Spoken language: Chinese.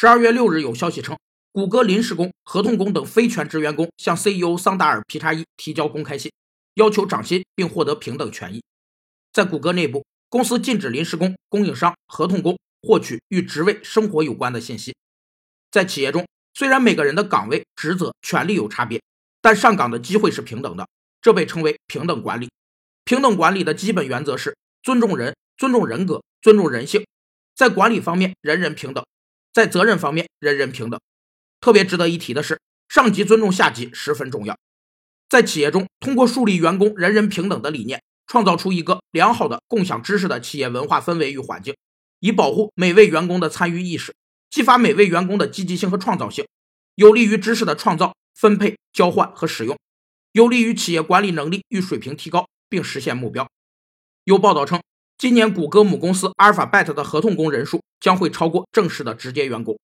十二月六日有消息称，谷歌临时工、合同工等非全职员工向 CEO 桑达尔皮查伊提交公开信，要求涨薪并获得平等权益。在谷歌内部，公司禁止临时工、供应商、合同工获取与职位、生活有关的信息。在企业中，虽然每个人的岗位、职责、权利有差别，但上岗的机会是平等的，这被称为平等管理。平等管理的基本原则是尊重人、尊重人格、尊重人性。在管理方面，人人平等；在责任方面，人人平等。特别值得一提的是，上级尊重下级十分重要。在企业中，通过树立员工人人平等的理念，创造出一个良好的共享知识的企业文化氛围与环境，以保护每位员工的参与意识，激发每位员工的积极性和创造性，有利于知识的创造、分配、交换和使用，有利于企业管理能力与水平提高，并实现目标。有报道称。今年，谷歌母公司阿尔法贝特的合同工人数将会超过正式的直接员工。